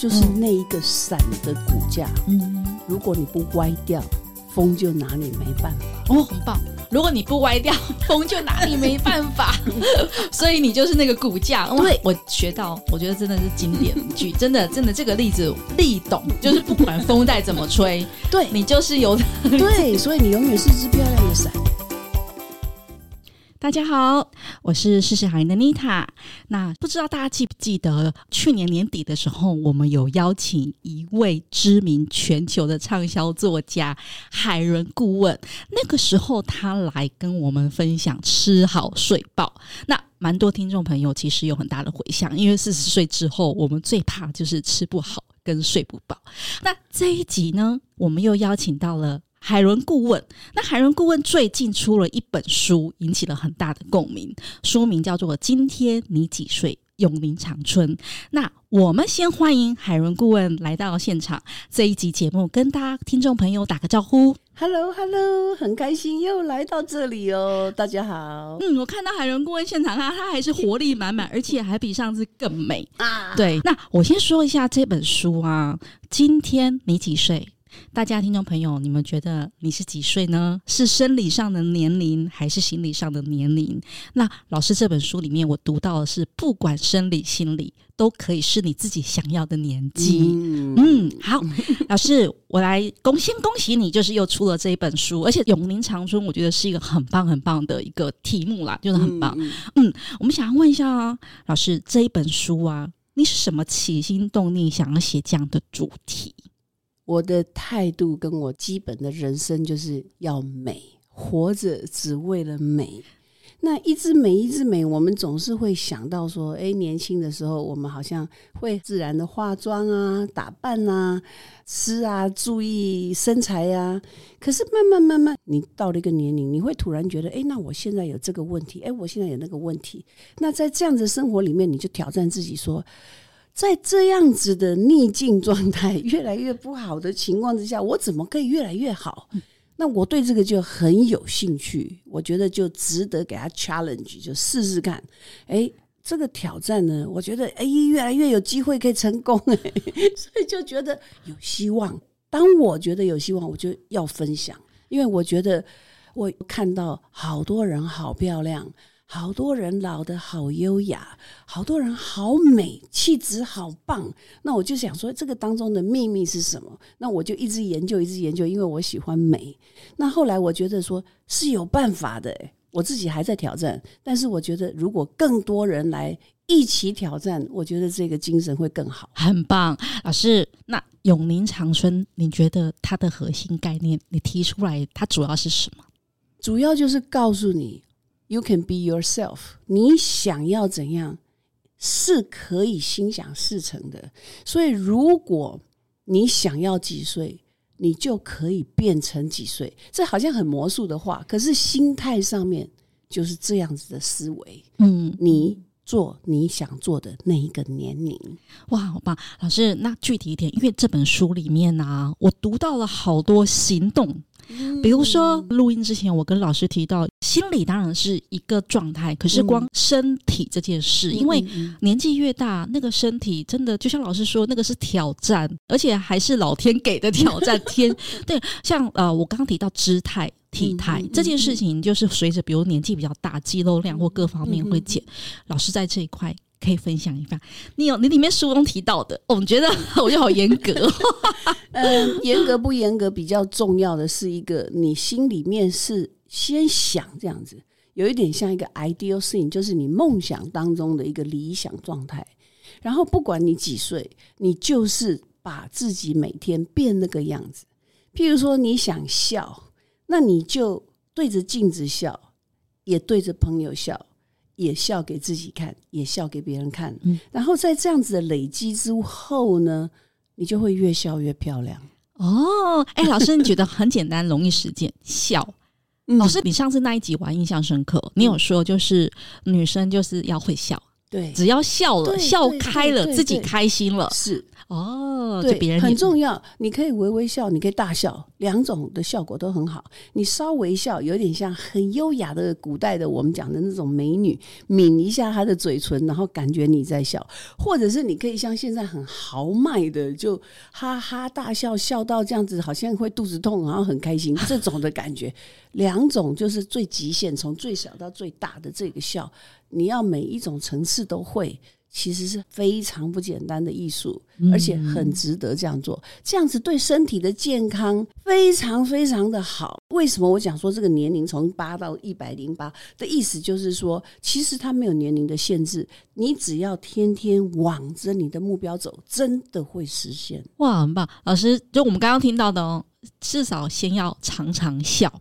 就是那一个伞的骨架。嗯，如果你不歪掉，风就拿你没办法。哦，很棒。如果你不歪掉，风就拿你没办法。所以你就是那个骨架。对，我学到，我觉得真的是经典句，真的真的这个例子立懂，就是不管风再怎么吹，对你就是有对，所以你永远是只漂亮的伞。大家好，我是世世好人的妮塔。那不知道大家记不记得，去年年底的时候，我们有邀请一位知名全球的畅销作家海伦顾问。那个时候，他来跟我们分享吃好睡饱。那蛮多听众朋友其实有很大的回响，因为四十岁之后，我们最怕就是吃不好跟睡不饱。那这一集呢，我们又邀请到了。海伦顾问，那海伦顾问最近出了一本书，引起了很大的共鸣。书名叫做《今天你几岁？永龄长春》。那我们先欢迎海伦顾问来到现场，这一集节目跟大家听众朋友打个招呼。Hello，Hello，很开心又来到这里哦，大家好。嗯，我看到海伦顾问现场啊，她还是活力满满，而且还比上次更美啊。对，那我先说一下这本书啊，《今天你几岁？》大家听众朋友，你们觉得你是几岁呢？是生理上的年龄，还是心理上的年龄？那老师这本书里面，我读到的是，不管生理、心理，都可以是你自己想要的年纪。嗯，嗯，好，老师，我来恭先恭喜你，就是又出了这一本书，而且《永宁长春》，我觉得是一个很棒很棒的一个题目啦，就是很棒。嗯，嗯，我们想要问一下啊，老师，这一本书啊，你是什么起心动念想要写这样的主题？我的态度跟我基本的人生就是要美，活着只为了美。那一直美，一直美，我们总是会想到说，哎，年轻的时候我们好像会自然的化妆啊、打扮啊、吃啊、注意身材啊。可是慢慢慢慢，你到了一个年龄，你会突然觉得，哎，那我现在有这个问题，哎，我现在有那个问题。那在这样子生活里面，你就挑战自己说。在这样子的逆境状态越来越不好的情况之下，我怎么可以越来越好？那我对这个就很有兴趣，我觉得就值得给他 challenge，就试试看。哎，这个挑战呢，我觉得哎越来越有机会可以成功哎，所以就觉得有希望。当我觉得有希望，我就要分享，因为我觉得我看到好多人好漂亮。好多人老得好优雅，好多人好美，气质好棒。那我就想说，这个当中的秘密是什么？那我就一直研究，一直研究，因为我喜欢美。那后来我觉得说是有办法的，我自己还在挑战。但是我觉得，如果更多人来一起挑战，我觉得这个精神会更好。很棒，老师。那永宁长春，你觉得它的核心概念，你提出来，它主要是什么？主要就是告诉你。You can be yourself。你想要怎样，是可以心想事成的。所以，如果你想要几岁，你就可以变成几岁。这好像很魔术的话，可是心态上面就是这样子的思维。嗯，你做你想做的那一个年龄。哇，好棒！老师，那具体一点，因为这本书里面呢、啊，我读到了好多行动。比如说，录音之前我跟老师提到，心理当然是一个状态，可是光身体这件事，因为年纪越大，那个身体真的就像老师说，那个是挑战，而且还是老天给的挑战。天，对，像呃，我刚刚提到姿态、体态这件事情，就是随着比如年纪比较大，肌肉量或各方面会减。老师在这一块。可以分享一下，你有你里面书中提到的，我们觉得 我就好严格。嗯，严格不严格比较重要的是一个，你心里面是先想这样子，有一点像一个 ideal scene，就是你梦想当中的一个理想状态。然后不管你几岁，你就是把自己每天变那个样子。譬如说你想笑，那你就对着镜子笑，也对着朋友笑。也笑给自己看，也笑给别人看，嗯，然后在这样子的累积之后呢，你就会越笑越漂亮。哦，哎，老师，你觉得很简单，容易实践笑。嗯，老师，你上次那一集我印象深刻，你有说就是女生就是要会笑，对，只要笑了，笑开了，自己开心了，是。哦，到就别人很重要。你可以微微笑，你可以大笑，两种的效果都很好。你稍微笑，有点像很优雅的古代的我们讲的那种美女，抿一下她的嘴唇，然后感觉你在笑；或者是你可以像现在很豪迈的，就哈哈大笑，笑到这样子，好像会肚子痛，然后很开心 这种的感觉。两种就是最极限，从最小到最大的这个笑，你要每一种层次都会。其实是非常不简单的艺术，而且很值得这样做。这样子对身体的健康非常非常的好。为什么我讲说这个年龄从八到一百零八的意思，就是说，其实它没有年龄的限制，你只要天天往着你的目标走，真的会实现。哇，很棒！老师，就我们刚刚听到的哦，至少先要常常笑。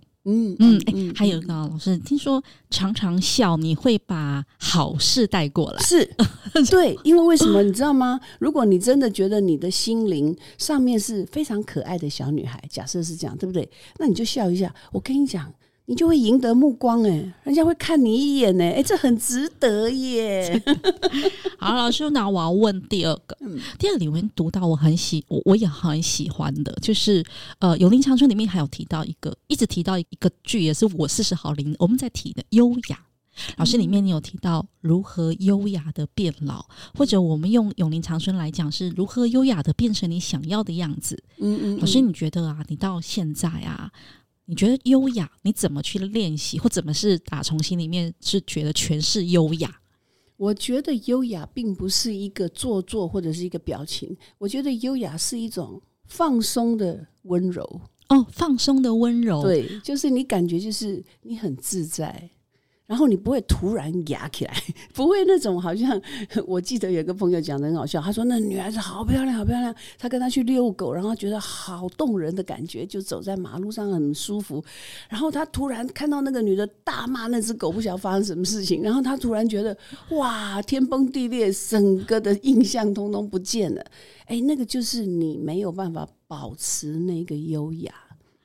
嗯嗯，还有一个老师，听说常常笑，你会把好事带过来。是，对，因为为什么你知道吗？如果你真的觉得你的心灵上面是非常可爱的小女孩，假设是这样，对不对？那你就笑一下。我跟你讲。你就会赢得目光哎，人家会看你一眼哎，哎，这很值得耶。好，老师，那我要问第二个，嗯、第二个里面读到我很喜，我我也很喜欢的，就是呃，《永林长春》里面还有提到一个，一直提到一个剧，也是我四十好龄我们在提的优雅。老师，里面你有提到如何优雅的变老，嗯、或者我们用《永龄长春》来讲是如何优雅的变成你想要的样子。嗯，嗯嗯，老师，你觉得啊，你到现在啊？你觉得优雅？你怎么去练习，或怎么是打从心里面是觉得全是优雅？我觉得优雅并不是一个做作或者是一个表情，我觉得优雅是一种放松的温柔。哦，放松的温柔，对，就是你感觉就是你很自在。然后你不会突然压起来，不会那种好像 我记得有个朋友讲的很好笑，他说那女孩子好漂亮，好漂亮，他跟他去遛狗，然后觉得好动人的感觉，就走在马路上很舒服。然后他突然看到那个女的大骂那只狗，不晓得发生什么事情，然后他突然觉得哇，天崩地裂，整个的印象通通不见了。哎，那个就是你没有办法保持那个优雅，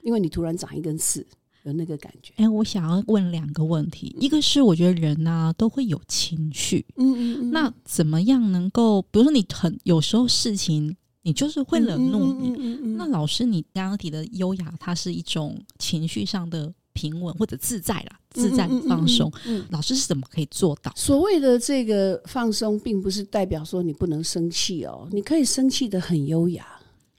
因为你突然长一根刺。有那个感觉。哎、欸，我想要问两个问题，一个是我觉得人呢、啊、都会有情绪，嗯嗯嗯，那怎么样能够，比如说你很有时候事情你就是会冷怒你，嗯嗯嗯嗯、那老师你刚刚提的优雅，它是一种情绪上的平稳或者自在啦，自在放松，老师是怎么可以做到？所谓的这个放松，并不是代表说你不能生气哦，你可以生气的很优雅。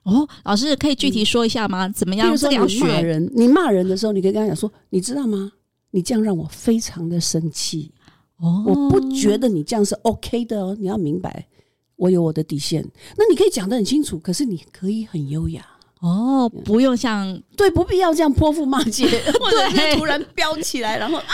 哦，老师可以具体说一下吗？嗯、怎么样？比如骂人，你骂人的时候，你可以跟他讲说：“你知道吗？你这样让我非常的生气。哦，我不觉得你这样是 OK 的哦。你要明白，我有我的底线。那你可以讲得很清楚，可是你可以很优雅。”哦，不用像对，不必要这样泼妇骂街，或者是突然飙起来，然后啊，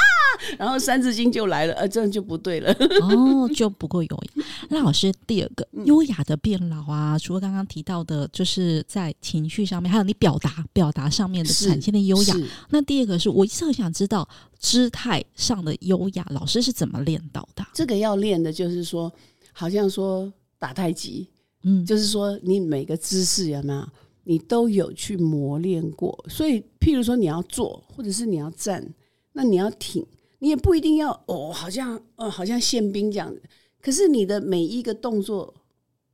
然后三字经就来了，呃，这样就不对了。哦，就不够优雅。那老师，第二个优雅的变老啊，除了刚刚提到的，就是在情绪上面，还有你表达表达上面的展现的优雅。那第二个是我一直很想知道姿态上的优雅，老师是怎么练到的？这个要练的就是说，好像说打太极，嗯，就是说你每个姿势有没有？你都有去磨练过，所以譬如说你要坐，或者是你要站，那你要挺，你也不一定要哦，好像哦，好像宪兵这样子。可是你的每一个动作，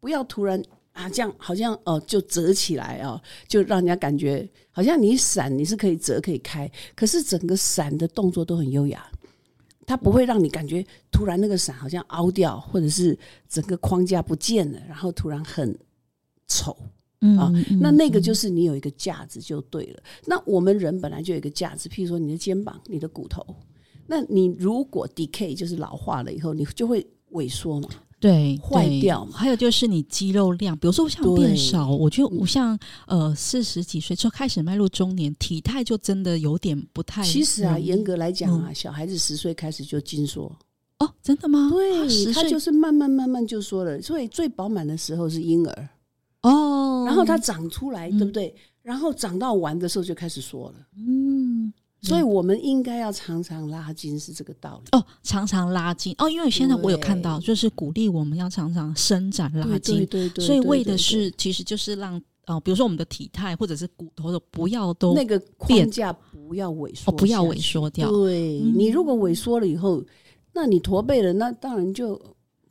不要突然啊，这样好像哦就折起来哦，就让人家感觉好像你闪你是可以折可以开，可是整个闪的动作都很优雅，它不会让你感觉突然那个闪好像凹掉，或者是整个框架不见了，然后突然很丑。嗯、啊，那那个就是你有一个架子就对了。那我们人本来就有一个架子，譬如说你的肩膀、你的骨头。那你如果 decay 就是老化了以后，你就会萎缩嘛，对，坏掉嘛。还有就是你肌肉量，比如说我想变少，我觉得我像呃四十几岁就开始迈入中年，体态就真的有点不太。其实啊，严格来讲啊，嗯、小孩子十岁开始就精缩。哦，真的吗？对，他就是慢慢慢慢就缩了。所以最饱满的时候是婴儿。哦，然后它长出来，嗯、对不对？然后长到完的时候就开始缩了。嗯，所以我们应该要常常拉筋，是这个道理。哦，常常拉筋哦，因为现在我有看到，就是鼓励我们要常常伸展拉筋。对对，对所以为的是，其实就是让哦，比如说我们的体态或者是骨头的不要都那个框架不要萎缩，哦，不要萎缩掉。对、嗯、你如果萎缩了以后，那你驼背了，那当然就。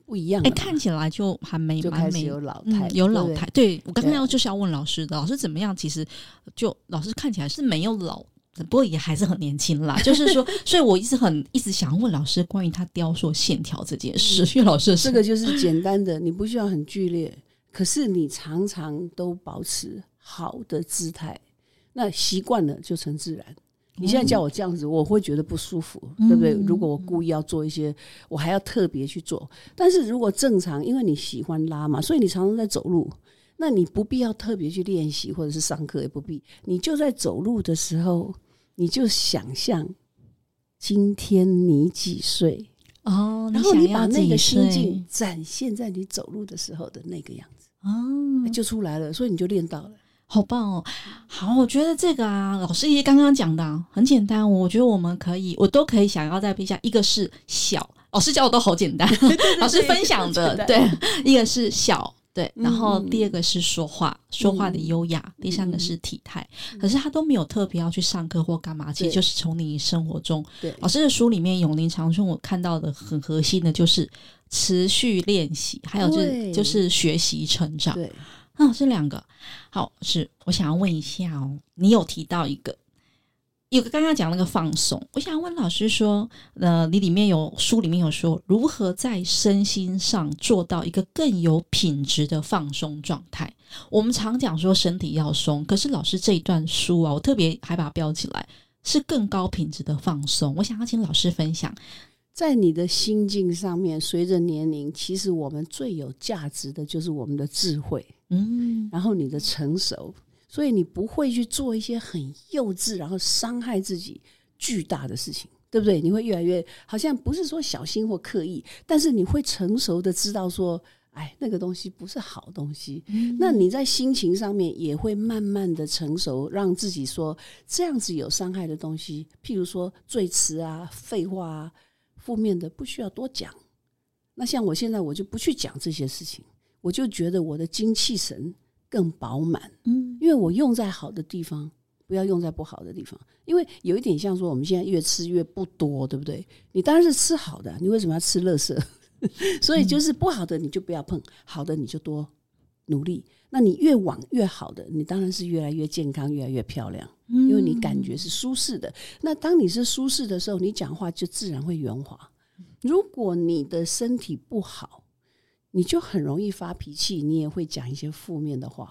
不一样。哎，看起来就还没就开始有老态，嗯、有老态。对，对我刚刚要就是要问老师的，老师怎么样？其实就老师看起来是没有老。不过也还是很年轻啦，就是说，所以我一直很一直想问老师关于他雕塑线条这件事。因为老师这个就是简单的，你不需要很剧烈，可是你常常都保持好的姿态，那习惯了就成自然。你现在叫我这样子，我会觉得不舒服，对不对？如果我故意要做一些，我还要特别去做。但是如果正常，因为你喜欢拉嘛，所以你常常在走路，那你不必要特别去练习，或者是上课也不必，你就在走路的时候。你就想象今天你几岁哦，然后你把那个心境展现在你走路的时候的那个样子哦，就出来了，所以你就练到了，好棒哦！好，我觉得这个啊，老师爷刚刚讲的很简单，我觉得我们可以，我都可以想要再比较，一个是小，老师教的都好简单，老师分享的对，一个是小。对，然后第二个是说话，嗯、说话的优雅；嗯、第三个是体态。嗯、可是他都没有特别要去上课或干嘛，其实就是从你生活中。对，老师的书里面，永宁长春我看到的很核心的就是持续练习，还有就是就是学习成长。对，啊，这两个好，是我想要问一下哦，你有提到一个。有个刚刚讲那个放松，我想问老师说，呃，你里面有书里面有说如何在身心上做到一个更有品质的放松状态。我们常讲说身体要松，可是老师这一段书啊，我特别还把它标起来，是更高品质的放松。我想要请老师分享，在你的心境上面，随着年龄，其实我们最有价值的就是我们的智慧，嗯，然后你的成熟。所以你不会去做一些很幼稚，然后伤害自己巨大的事情，对不对？你会越来越好像不是说小心或刻意，但是你会成熟的知道说，哎，那个东西不是好东西。嗯、那你在心情上面也会慢慢的成熟，让自己说这样子有伤害的东西，譬如说最词啊、废话啊、负面的，不需要多讲。那像我现在我就不去讲这些事情，我就觉得我的精气神。更饱满，嗯，因为我用在好的地方，不要用在不好的地方。因为有一点像说，我们现在越吃越不多，对不对？你当然是吃好的，你为什么要吃垃圾？所以就是不好的你就不要碰，好的你就多努力。那你越往越好的，你当然是越来越健康，越来越漂亮，因为你感觉是舒适的。那当你是舒适的时候，你讲话就自然会圆滑。如果你的身体不好，你就很容易发脾气，你也会讲一些负面的话，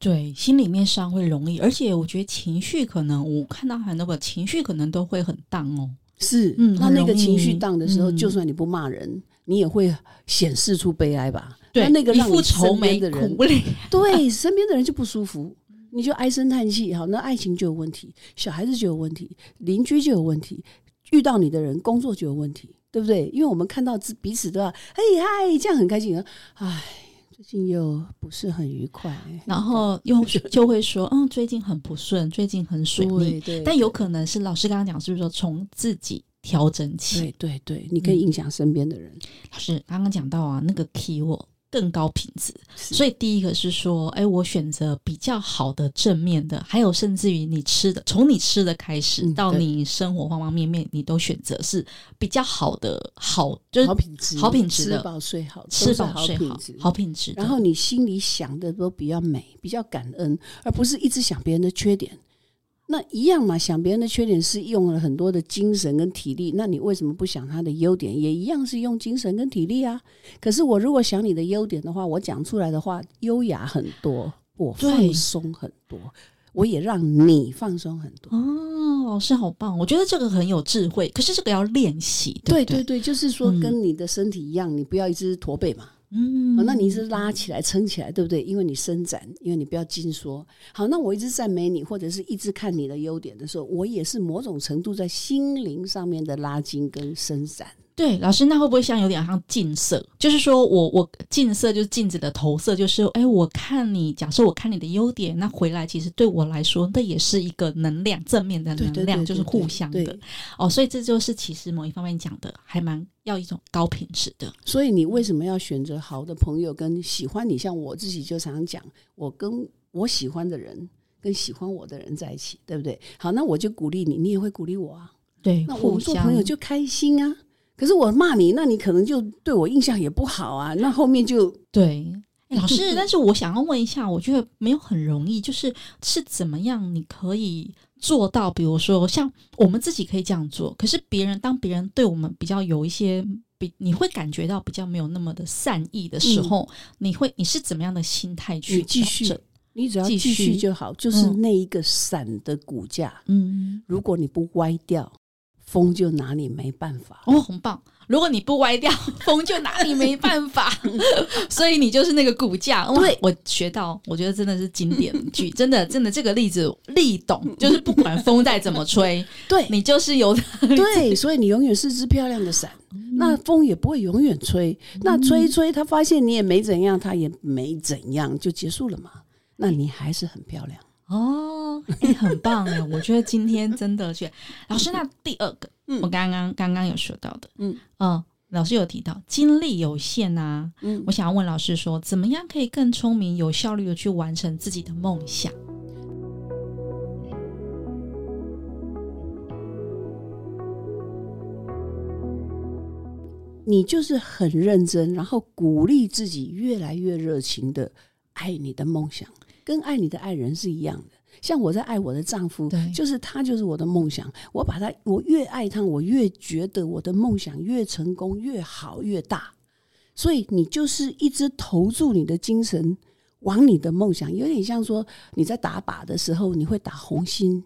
对，心里面上会容易，而且我觉得情绪可能，我看到很多个情绪可能都会很荡哦。是，嗯，那那个情绪荡的时候，嗯、就算你不骂人，你也会显示出悲哀吧？对，那，那个让你身边的人，对，身边的人就不舒服，你就唉声叹气。好，那爱情就有问题，小孩子就有问题，邻居就有问题，遇到你的人，工作就有问题。对不对？因为我们看到彼此都要嘿嗨，这样很开心。哎，最近又不是很愉快，然后又就会说，嗯，最近很不顺，最近很水逆。对对对，但有可能是老师刚刚讲，是不是说从自己调整起？对对对，你可以影响身边的人。嗯、老师刚刚讲到啊，那个 keyword。更高品质，所以第一个是说，哎，我选择比较好的正面的，还有甚至于你吃的，从你吃的开始到你生活方方面面，你都选择是比较好的，好就是好品质，好品质的，吃饱睡好，吃饱睡好，好品质。然后你心里想的都比较美，比较感恩，而不是一直想别人的缺点。那一样嘛，想别人的缺点是用了很多的精神跟体力，那你为什么不想他的优点？也一样是用精神跟体力啊。可是我如果想你的优点的话，我讲出来的话优雅很多，我放松很多，我也让你放松很多。哦，老师好棒，我觉得这个很有智慧。可是这个要练习，对对，对对，就是说跟你的身体一样，嗯、你不要一直驼背嘛。嗯、那你是拉起来撑起来，对不对？因为你伸展，因为你不要紧缩。好，那我一直赞美你，或者是一直看你的优点的时候，我也是某种程度在心灵上面的拉筋跟伸展。对，老师，那会不会像有点像近色？就是说我我近色就是镜子的投射，就是哎，我看你，假设我看你的优点，那回来其实对我来说，那也是一个能量，正面的能量，就是互相的。哦，所以这就是其实某一方面讲的，还蛮要一种高品质的。所以你为什么要选择好的朋友跟喜欢你？像我自己就常常讲，我跟我喜欢的人跟喜欢我的人在一起，对不对？好，那我就鼓励你，你也会鼓励我啊。对，那我们做朋友就开心啊。可是我骂你，那你可能就对我印象也不好啊。那后面就对。老师，但是我想要问一下，我觉得没有很容易，就是是怎么样你可以做到？比如说，像我们自己可以这样做，可是别人当别人对我们比较有一些比你会感觉到比较没有那么的善意的时候，嗯、你会你是怎么样的心态去继续？你只要继续就好，就是那一个伞的骨架，嗯，如果你不歪掉，风就拿你没办法。哦，很棒。如果你不歪掉，风就拿你没办法。所以你就是那个骨架。对，我学到，我觉得真的是经典句，真的，真的这个例子立懂，就是不管风再怎么吹，对你就是有对，所以你永远是只漂亮的伞，嗯、那风也不会永远吹。那吹一吹，他发现你也没怎样，他也没怎样，就结束了嘛。那你还是很漂亮哦，哎、欸，很棒哎！我觉得今天真的是老师。那第二个。嗯、我刚刚刚刚有说到的，嗯嗯、呃，老师有提到精力有限啊，嗯，我想要问老师说，怎么样可以更聪明、有效率的去完成自己的梦想？你就是很认真，然后鼓励自己越来越热情的爱你的梦想，跟爱你的爱人是一样的。像我在爱我的丈夫，就是他就是我的梦想。我把他，我越爱他，我越觉得我的梦想越成功、越好、越大。所以你就是一直投注你的精神往你的梦想，有点像说你在打靶的时候，你会打红心，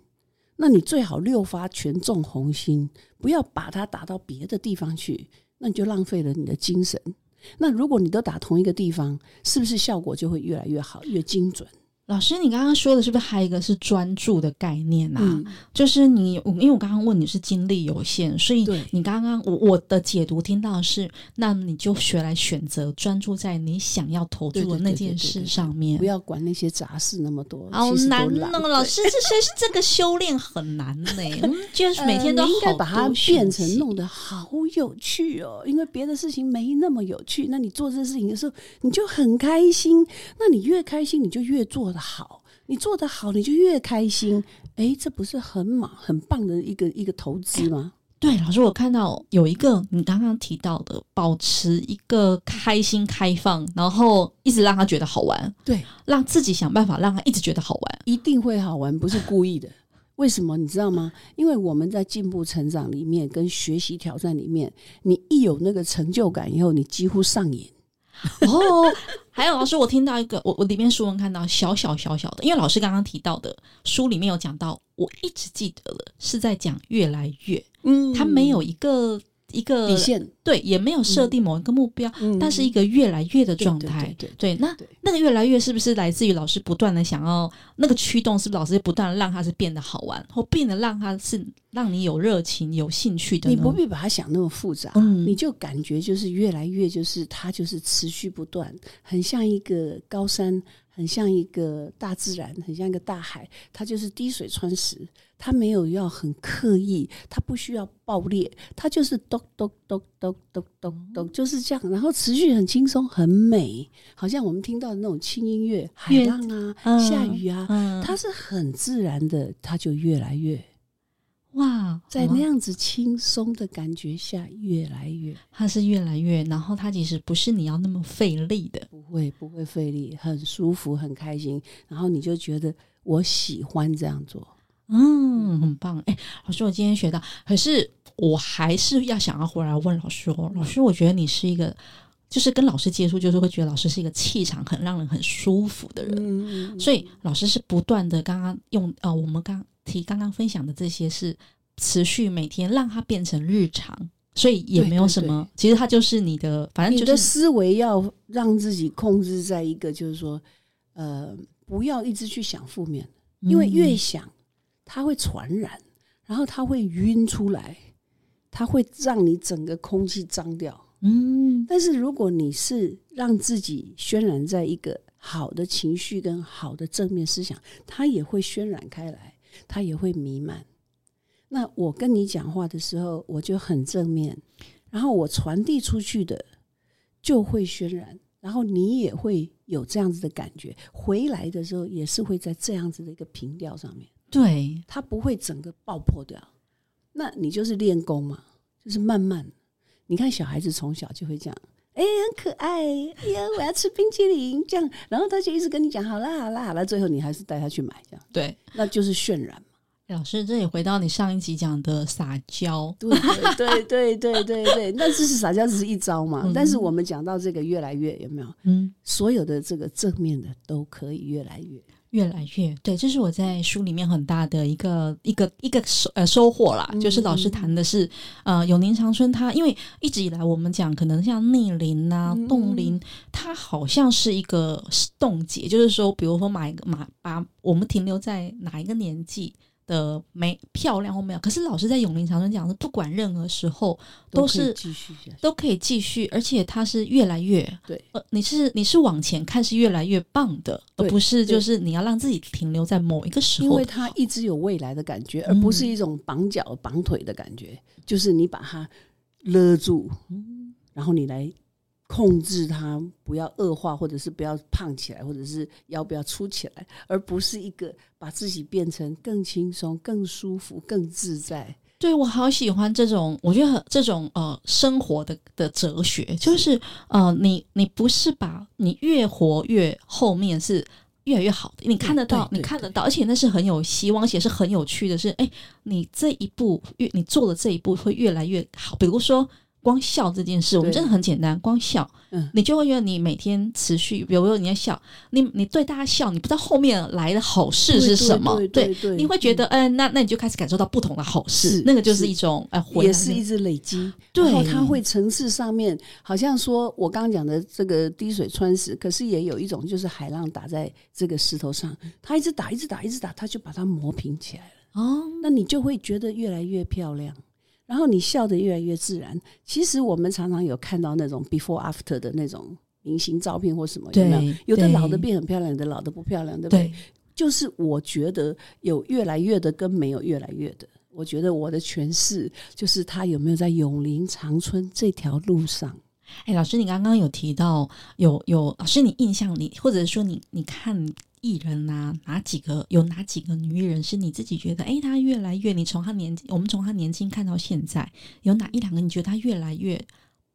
那你最好六发全中红心，不要把它打到别的地方去，那你就浪费了你的精神。那如果你都打同一个地方，是不是效果就会越来越好、越精准？老师，你刚刚说的是不是还有一个是专注的概念啊？嗯、就是你，因为我刚刚问你是精力有限，所以你刚刚我我的解读听到的是，那你就学来选择专注在你想要投注的那件事上面，不要管那些杂事那么多。好难哦，老师，这是这个修炼很难呢。就是每天都、呃、应该把它变成弄得好有趣哦，因为别的事情没那么有趣，那你做这事情的时候你就很开心，那你越开心你就越做的。好，你做得好，你就越开心。哎，这不是很猛、很棒的一个一个投资吗？对，老师，我看到有一个你刚刚提到的，保持一个开心、开放，然后一直让他觉得好玩。对，让自己想办法让他一直觉得好玩，一定会好玩，不是故意的。为什么？你知道吗？因为我们在进步成长里面，跟学习挑战里面，你一有那个成就感以后，你几乎上瘾。哦，还有老师，我听到一个，我我里面书文看到小小小小的，因为老师刚刚提到的书里面有讲到，我一直记得了是在讲越来越，嗯，他没有一个。一个底线，对，也没有设定某一个目标，嗯、但是一个越来越的状态。对，那那个越来越是不是来自于老师不断的想要那个驱动？是不是老师不断让它是变得好玩，或变得让它是让你有热情、有兴趣的？你不必把它想那么复杂，嗯、你就感觉就是越来越，就是它就是持续不断，很像一个高山。很像一个大自然，很像一个大海，它就是滴水穿石，它没有要很刻意，它不需要爆裂，它就是咚咚咚咚咚咚咚，就是这样，然后持续很轻松，很美，好像我们听到的那种轻音乐，海浪啊，嗯、下雨啊，嗯、它是很自然的，它就越来越。哇，在那样子轻松的感觉下，越来越，它是越来越，然后它其实不是你要那么费力的，不会不会费力，很舒服，很开心，然后你就觉得我喜欢这样做，嗯，很棒。哎，老师，我今天学到，可是我还是要想要回来问老师哦，老师，我觉得你是一个，就是跟老师接触，就是会觉得老师是一个气场很让人很舒服的人，嗯，所以老师是不断的，刚刚用呃，我们刚。提刚刚分享的这些是持续每天让它变成日常，所以也没有什么。对对对，其实它就是你的，反正就是、你的思维要让自己控制在一个，就是说，呃，不要一直去想负面，因为越想它会传染，然后它会晕出来，它会让你整个空气脏掉。嗯，但是如果你是让自己渲染在一个好的情绪跟好的正面思想，它也会渲染开来。它也会弥漫。那我跟你讲话的时候，我就很正面，然后我传递出去的就会渲染，然后你也会有这样子的感觉，回来的时候也是会在这样子的一个频调上面。对，它不会整个爆破掉。那你就是练功嘛，就是慢慢，你看小孩子从小就会这样，哎，很可爱，哎呀，我要吃冰淇淋，这样，然后他就一直跟你讲，好啦，好啦，好啦，最后你还是带他去买，这样，对，那就是渲染嘛。老师，这也回到你上一集讲的撒娇，对对对对对对，那这是撒娇，只是一招嘛。嗯、但是我们讲到这个越来越有没有？嗯，所有的这个正面的都可以越来越越来越对。这是我在书里面很大的一个一个一个收呃收获啦，就是老师谈的是、嗯、呃永宁长春它，它因为一直以来我们讲可能像逆龄啊冻龄，它好像是一个冻结，就是说比如说买一个买把我们停留在哪一个年纪。的美漂亮或没有，可是老师在永龄长春讲的不管任何时候都是继续都可以继续，而且它是越来越对。呃，你是你是往前看是越来越棒的，而不是就是你要让自己停留在某一个时候，因为它一直有未来的感觉，而不是一种绑脚绑腿的感觉，嗯、就是你把它勒住，然后你来。控制它不要恶化，或者是不要胖起来，或者是腰不要粗起来，而不是一个把自己变成更轻松、更舒服、更自在。对，我好喜欢这种，我觉得这种呃生活的的哲学，就是呃你你不是把你越活越后面是越来越好的，你看得到，你看得到，而且那是很有希望，而且是很有趣的是，哎，你这一步越你做的这一步会越来越好，比如说。光笑这件事，我们真的很简单。光笑，嗯，你就会觉得你每天持续，比如说你在笑，你你对大家笑，你不知道后面来的好事是什么，对，对，你会觉得，嗯，那那你就开始感受到不同的好事，那个就是。一种，哎，也是一直累积，对，然后它会层次上面，好像说我刚刚讲的这个滴水穿石，可是也有一种就是海浪打在这个石头上，它一直打，一直打，一直打，它就把它磨平起来了。哦，那你就会觉得越来越漂亮。然后你笑得越来越自然。其实我们常常有看到那种 before after 的那种明星照片或什么，有没有？有的老的变很漂亮，有的老的不漂亮，对不对？对，就是我觉得有越来越的跟没有越来越的。我觉得我的诠释就是他有没有在永龄长春这条路上。哎，老师，你刚刚有提到有有老师，你印象里或者说你你看。艺人啊，哪几个有哪几个女艺人是你自己觉得，哎，她越来越，你从她年纪，我们从她年轻看到现在，有哪一两个你觉得她越来越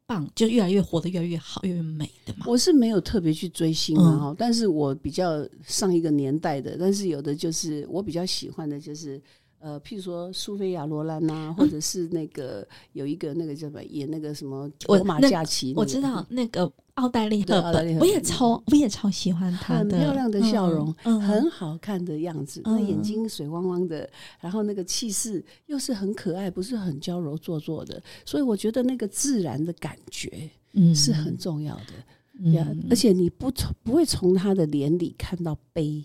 棒，就越来越活得越来越好，越来越美的吗？我是没有特别去追星的哈，嗯、但是我比较上一个年代的，但是有的就是我比较喜欢的就是。呃，譬如说苏菲亚罗兰呐，或者是那个有一个那个叫什么演那个什么罗马假期，我知道那个奥黛丽赫本，我也超我也超喜欢她的，很漂亮的笑容，很好看的样子，那眼睛水汪汪的，然后那个气势又是很可爱，不是很娇柔做作的，所以我觉得那个自然的感觉是很重要的呀，而且你不从不会从她的脸里看到悲。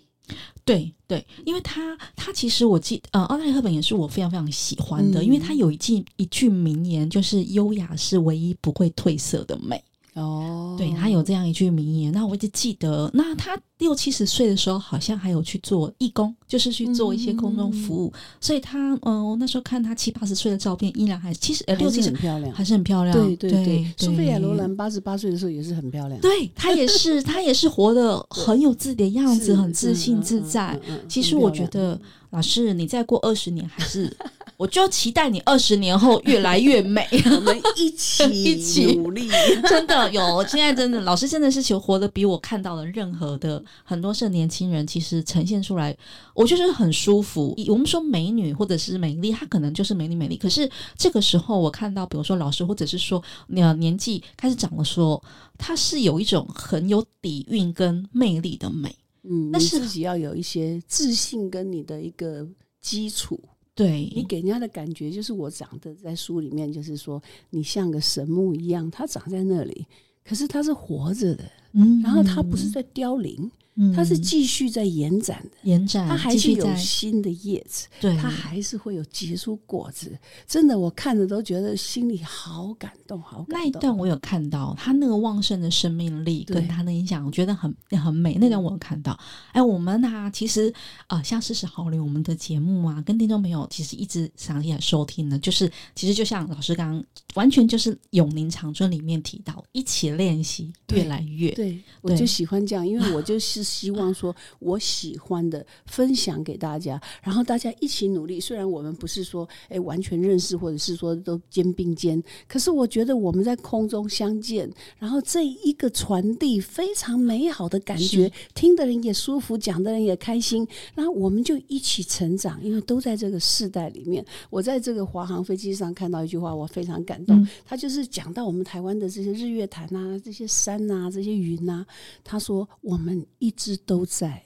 对对，因为他他其实我记呃，奥黛丽赫本也是我非常非常喜欢的，嗯、因为他有一句一句名言，就是优雅是唯一不会褪色的美。哦，对，他有这样一句名言，那我就记得，那他六七十岁的时候，好像还有去做义工，就是去做一些空中服务，嗯、所以他，嗯，我那时候看他七八十岁的照片，依然还其实呃六七十很漂亮，还是很漂亮。对对对，苏菲亚罗兰八十八岁的时候也是很漂亮，对，他也是，他也是活得很有自己的样子，很自信自在。其实我觉得，老师，你再过二十年还是。我就期待你二十年后越来越美，我们一起 一起努力。真的有，现在真的老师真的是求活得比我看到的任何的很多是年轻人，其实呈现出来，我就是很舒服。我们说美女或者是美丽，她可能就是美丽美丽。可是这个时候我看到，比如说老师或者是说那年纪开始长了，说她是有一种很有底蕴跟魅力的美。嗯，那是自己要有一些自信跟你的一个基础。对，你给人家的感觉就是我长得在书里面就是说你像个神木一样，它长在那里，可是它是活着的，嗯，然后它不是在凋零。它是继续在延展的，延展，它还是有新的叶子，对，它还是会有结出果子。真的，我看着都觉得心里好感动，好感动。那一段我有看到，它那个旺盛的生命力跟它的影响，我觉得很很美。那段我有看到。哎，我们啊，其实啊，像四十好龄我们的节目啊，跟听众朋友其实一直长期来收听的，就是其实就像老师刚刚完全就是永宁长春里面提到，一起练习，越来越。对，我就喜欢这样，因为我就是希望说，我喜欢的分享给大家，然后大家一起努力。虽然我们不是说哎完全认识，或者是说都肩并肩，可是我觉得我们在空中相见，然后这一个传递非常美好的感觉，听的人也舒服，讲的人也开心，然后我们就一起成长，因为都在这个世代里面。我在这个华航飞机上看到一句话，我非常感动，嗯、他就是讲到我们台湾的这些日月潭啊，这些山啊，这些云啊，他说我们一一直都在，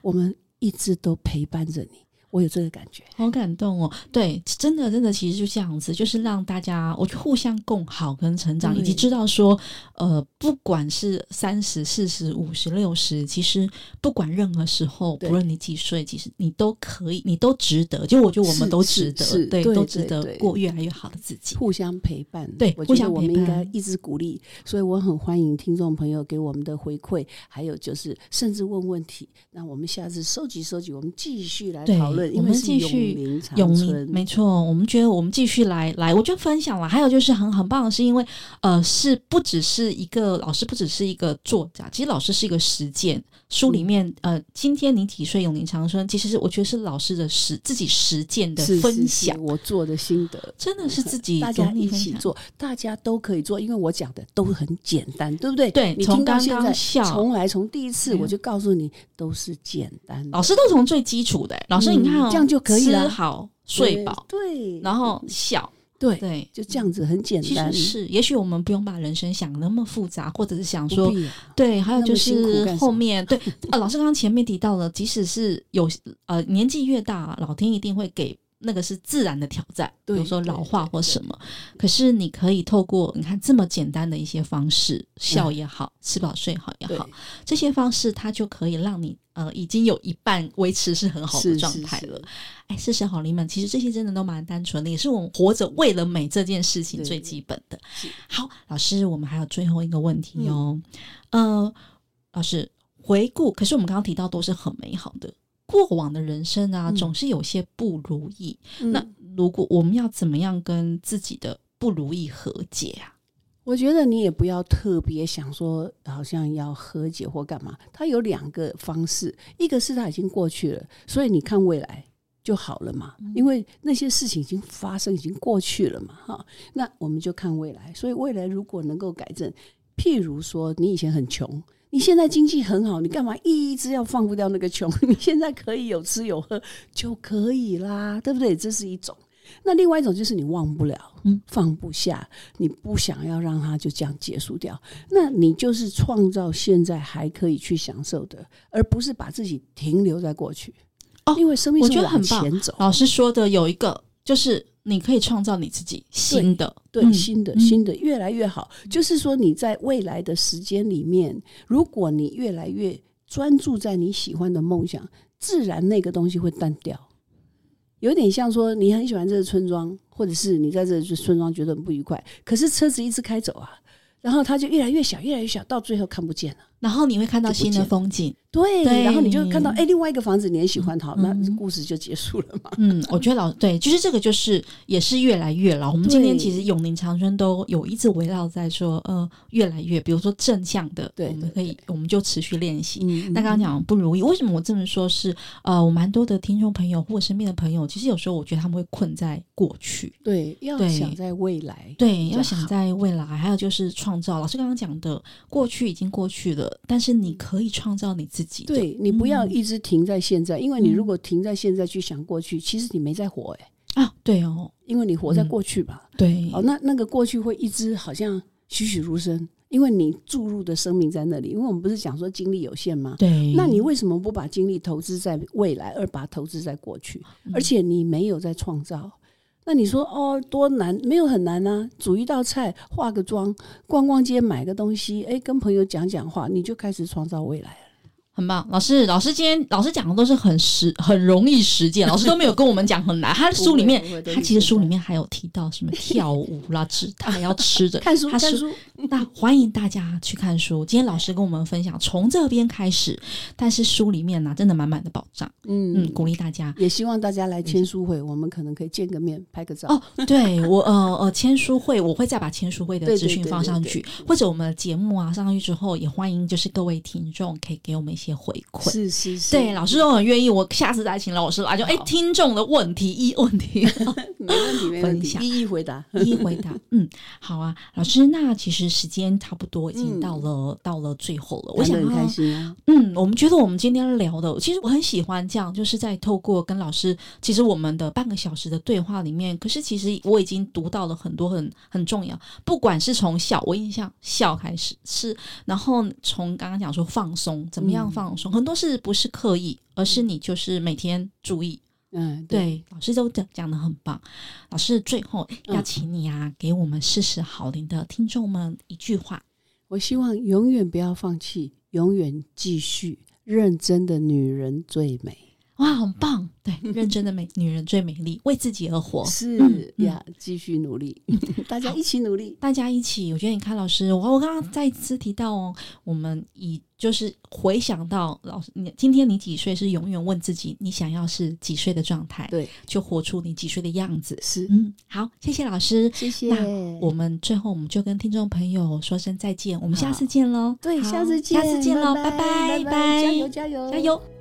我们一直都陪伴着你。我有这个感觉，好感动哦！对，真的，真的，其实就这样子，就是让大家，我就互相共好跟成长，以及知道说，呃，不管是三十、四十、五十、六十，其实不管任何时候，不论你几岁，其实你都可以，你都值得。就我觉得我们都值得，对，都值得过越来越好的自己，互相陪伴。对，互相我们应该一直鼓励。所以我很欢迎听众朋友给我们的回馈，还有就是甚至问问题。那我们下次收集收集，我们继续来讨论。我们继续永宁，没错。我们觉得我们继续来来，我就分享了。还有就是很很棒的是，因为呃，是不只是一个老师，不只是一个作家，其实老师是一个实践。书里面呃，今天你几岁？永宁长春，其实是我觉得是老师的实自己实践的分享，是是是我做的心得，真的是自己大家一起做，大家都可以做，因为我讲的都很简单，对不对？对，你听到现在，笑从来从第一次我就告诉你，都是简单。老师都从最基础的，老师你看、哦嗯、这样就可以了，吃好睡饱，对，然后笑。对对，就这样子很简单。其实是，也许我们不用把人生想那么复杂，或者是想说，对，还有就是后面对呃，老师刚刚前面提到了，即使是有呃年纪越大，老天一定会给。那个是自然的挑战，比如说老化或什么。可是你可以透过你看这么简单的一些方式，笑也好，嗯、吃饱睡好也好，这些方式它就可以让你呃已经有一半维持是很好的状态了。哎，谢谢好龄们，其实这些真的都蛮单纯的，也是我们活着为了美这件事情最基本的。好，老师，我们还有最后一个问题哦。嗯、呃，老师回顾，可是我们刚刚提到都是很美好的。过往的人生啊，总是有些不如意。嗯、那如果我们要怎么样跟自己的不如意和解啊？我觉得你也不要特别想说，好像要和解或干嘛。它有两个方式，一个是它已经过去了，所以你看未来就好了嘛。因为那些事情已经发生，已经过去了嘛。哈，那我们就看未来。所以未来如果能够改正，譬如说你以前很穷。你现在经济很好，你干嘛一直要放不掉那个穷？你现在可以有吃有喝就可以啦，对不对？这是一种。那另外一种就是你忘不了，嗯，放不下，你不想要让它就这样结束掉。那你就是创造现在还可以去享受的，而不是把自己停留在过去。哦，因为生命是往前走。老师说的有一个就是。你可以创造你自己新的，对，对，新的，新的，越来越好。嗯，就是说，你在未来的时间里面，如果你越来越专注在你喜欢的梦想，自然那个东西会淡掉。有点像说，你很喜欢这个村庄，或者是你在这个村庄觉得很不愉快，可是车子一直开走啊，然后它就越来越小，越来越小，到最后看不见了。然后你会看到新的风景。对，对，然后你就看到哎，另外一个房子你也喜欢它，嗯，那故事就结束了嘛。嗯，我觉得老 对，其实这个就是也是越来越老。我们今天其实永宁长春都有一直围绕在说，呃，越来越，比如说正向的，对，我们可以，我们就持续练习。那刚刚讲不如意，为什么我这么说是？呃，我蛮多的听众朋友或身边的朋友，其实有时候我觉得他们会困在过去。对，要想在未来，对，要想在未来，还有就是创造。老师刚刚讲的，过去已经过去了，但是你可以创造你自己的。对，你不。要一直停在现在，因为你如果停在现在去想过去，嗯、其实你没在活哎、欸、啊，对哦，因为你活在过去吧，嗯、对，哦，那那个过去会一直好像栩栩如生，因为你注入的生命在那里。因为我们不是讲说精力有限吗？对，那你为什么不把精力投资在未来，而把它投资在过去？嗯、而且你没有在创造，那你说哦，多难？没有很难啊，煮一道菜，化个妆，逛逛街，买个东西，哎，跟朋友讲讲话，你就开始创造未来了。很棒，老师，老师今天老师讲的都是很实，很容易实践，老师都没有跟我们讲很难。他的书里面，他其实书里面还有提到什么跳舞啦，吃他还要吃着 看书，看书。那欢迎大家去看书。今天老师跟我们分享从这边开始，但是书里面呢、啊，真的满满的宝藏。嗯嗯，鼓励大家，也希望大家来签书会，我们可能可以见个面，拍个照。哦，对我呃呃签书会，我会再把签书会的资讯放上去，或者我们的节目啊上上去之后，也欢迎就是各位听众可以给我们一些。些回馈是是是，对老师都很愿意。我下次再请老师来，就哎，听众的问题一 问题，没问题，没问题，一一回答，一一回答。嗯，好啊，老师，那其实时间差不多，已经到了、嗯、到了最后了。我想很开心啊。嗯，我们觉得我们今天聊的，其实我很喜欢这样，就是在透过跟老师，其实我们的半个小时的对话里面，可是其实我已经读到了很多很很重要，不管是从小，我印象笑开始是，然后从刚刚讲说放松，怎么样？放松很多事不是刻意，而是你就是每天注意。嗯，对，对老师都讲讲的很棒。老师最后要请你啊，嗯、给我们四十好龄的听众们一句话。我希望永远不要放弃，永远继续。认真的女人最美。哇，很棒！对，认真的美女人最美丽，为自己而活。是呀，继续努力，大家一起努力，大家一起。我觉得你看老师，我我刚刚再次提到哦，我们以就是回想到老师，你今天你几岁？是永远问自己，你想要是几岁的状态？对，就活出你几岁的样子。是，嗯，好，谢谢老师，谢谢。那我们最后我们就跟听众朋友说声再见，我们下次见喽。对，下次见，下次见喽，拜拜，拜拜，加油，加油，加油。